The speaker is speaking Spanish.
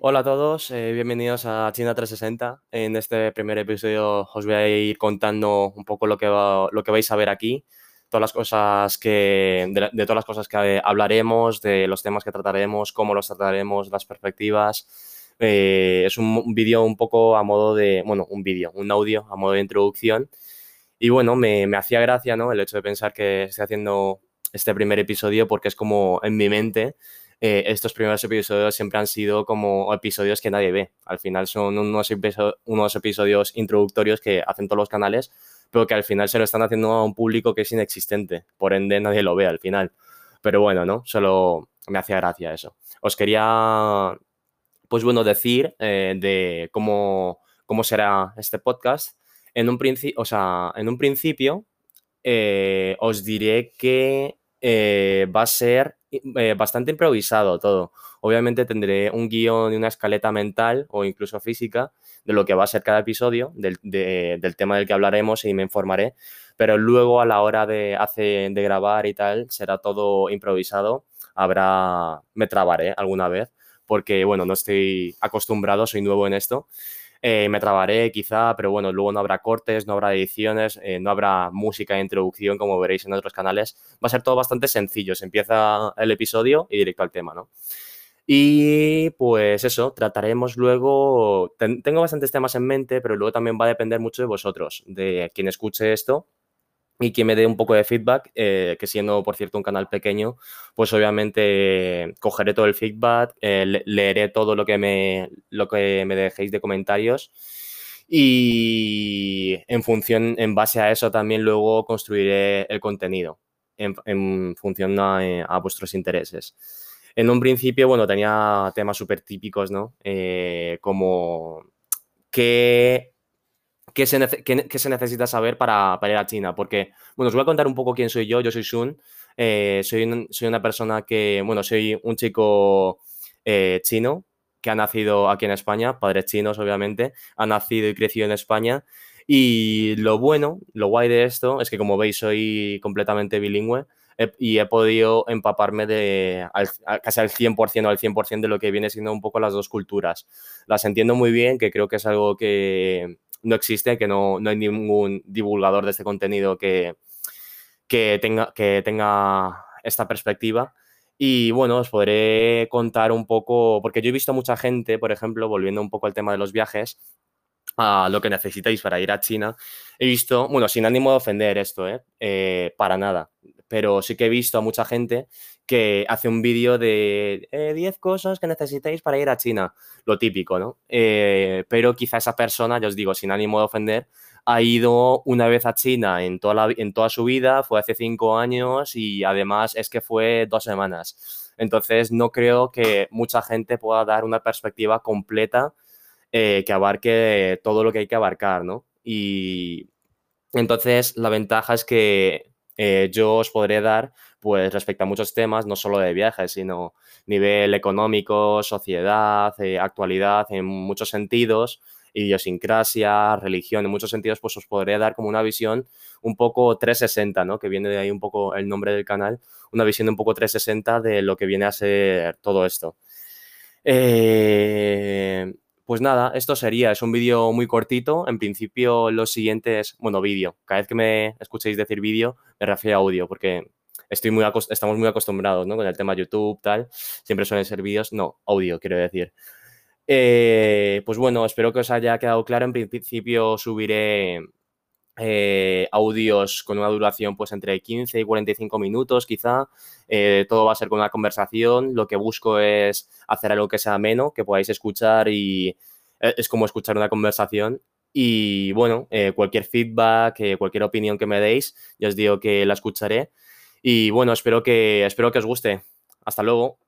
Hola a todos, eh, bienvenidos a China 360. En este primer episodio os voy a ir contando un poco lo que, va- lo que vais a ver aquí, todas las cosas que, de, todas las cosas que hablaremos, de los temas que trataremos, cómo los trataremos, las perspectivas. Eh, es un, un vídeo un poco a modo de, bueno, un vídeo, un audio a modo de introducción. Y bueno, me, me hacía gracia, ¿no? El hecho de pensar que estoy haciendo este primer episodio porque es como en mi mente eh, estos primeros episodios siempre han sido como episodios que nadie ve. Al final son unos, episo- unos episodios introductorios que hacen todos los canales, pero que al final se lo están haciendo a un público que es inexistente. Por ende, nadie lo ve al final. Pero bueno, ¿no? Solo me hacía gracia eso. Os quería, pues bueno, decir eh, de cómo, cómo será este podcast. En un, o sea, en un principio, eh, os diré que va a ser eh, bastante improvisado todo. Obviamente tendré un guion y una escaleta mental o incluso física de lo que va a ser cada episodio, del, de- del tema del que hablaremos y me informaré, pero luego a la hora de, hace- de grabar y tal será todo improvisado. Habrá, me trabaré alguna vez porque, bueno, no estoy acostumbrado, soy nuevo en esto eh, me trabaré quizá, pero bueno, luego no habrá cortes, no habrá ediciones, eh, no habrá música de introducción como veréis en otros canales. Va a ser todo bastante sencillo. Se empieza el episodio y directo al tema, ¿no? Y pues eso, trataremos luego. ten- tengo bastantes temas en mente, pero luego también va a depender mucho de vosotros, de quien escuche esto y que me dé un poco de feedback, eh, que siendo, por cierto, un canal pequeño, pues obviamente cogeré todo el feedback, eh, le- leeré todo lo que me, lo que me dejéis de comentarios y en función, en base a eso también luego construiré el contenido en, función a, eh, a vuestros intereses. En un principio, bueno, tenía temas súper típicos, ¿no? Como qué ¿qué se, qué- se necesita saber para, para ir a China? Porque, bueno, os voy a contar un poco quién soy yo. Yo soy Sun. eh, soy, soy una persona que, bueno, soy un chico eh, chino que ha nacido aquí en España, padres chinos, obviamente, ha nacido y crecido en España. Y lo bueno, lo guay de esto es que, como veis, soy completamente bilingüe y he podido empaparme de al- casi al 100% o al 100% de lo que viene siendo un poco las dos culturas. Las entiendo muy bien, que creo que es algo que no existe, que no, no hay ningún divulgador de este contenido que, que, tenga, que tenga esta perspectiva. Y bueno, os podré contar un poco, porque yo he visto mucha gente, por ejemplo, volviendo un poco al tema de los viajes, a lo que necesitáis para ir a China, he visto, bueno, sin ánimo de ofender esto, ¿eh? Eh, para nada, pero sí que he visto a mucha gente que hace un vídeo de eh, 10 cosas que necesitáis para ir a China, lo típico, ¿no? Eh, pero quizá esa persona, ya os digo, sin ánimo de ofender, ha ido una vez a China en toda, en toda su vida, fue hace cinco años y además es que fue dos semanas. Entonces no creo que mucha gente pueda dar una perspectiva completa eh, que abarque todo lo que hay que abarcar, ¿no? Y entonces la ventaja es que eh, yo os podré dar, pues respecto a muchos temas, no solo de viajes, sino nivel económico, sociedad, eh, actualidad, en muchos sentidos, idiosincrasia, religión, en muchos sentidos, pues os podré dar como una visión un poco 360, ¿no? Que viene de ahí un poco el nombre del canal, una visión un poco 360 de lo que viene a ser todo esto. Eh, pues nada, esto sería, es un vídeo muy cortito. En principio, los siguientes, bueno, vídeo. Cada vez que me escuchéis decir vídeo, me refiero a audio, porque estoy muy estamos muy acostumbrados, ¿no? Con el tema YouTube, tal. Siempre suelen ser vídeos. No, audio, quiero decir. Eh, pues bueno, espero que os haya quedado claro. En principio subiré eh, audios con una duración pues entre 15 y 45 minutos quizá. Eh, todo va a ser con una conversación. Lo que busco es hacer algo que sea ameno, que podáis escuchar y eh, es como escuchar una conversación. Y bueno, cualquier feedback, cualquier opinión que me deis, ya os digo que la escucharé. Y bueno, espero que, espero que os guste. Hasta luego.